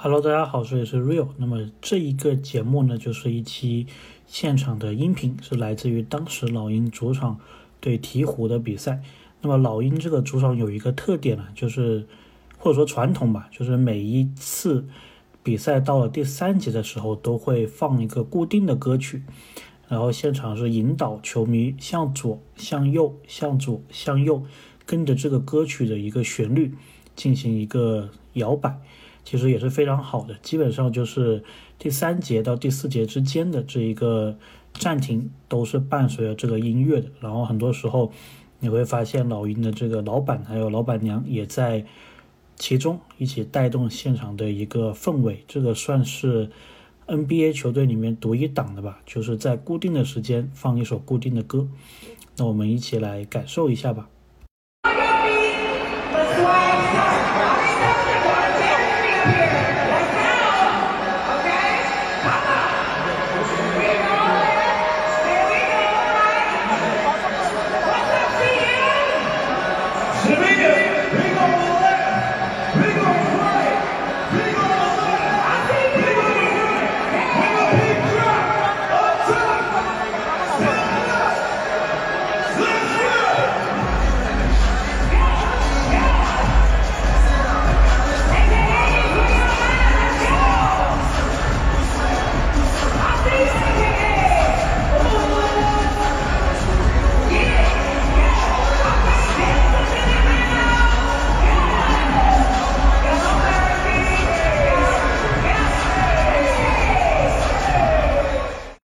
Hello，大家好，这里是 Real。那么这一个节目呢，就是一期现场的音频，是来自于当时老鹰主场对鹈鹕的比赛。那么老鹰这个主场有一个特点呢，就是或者说传统吧，就是每一次比赛到了第三节的时候，都会放一个固定的歌曲，然后现场是引导球迷向左、向右、向左、向右，跟着这个歌曲的一个旋律进行一个摇摆。其实也是非常好的，基本上就是第三节到第四节之间的这一个暂停都是伴随着这个音乐的。然后很多时候你会发现老鹰的这个老板还有老板娘也在其中一起带动现场的一个氛围。这个算是 NBA 球队里面独一档的吧，就是在固定的时间放一首固定的歌。那我们一起来感受一下吧。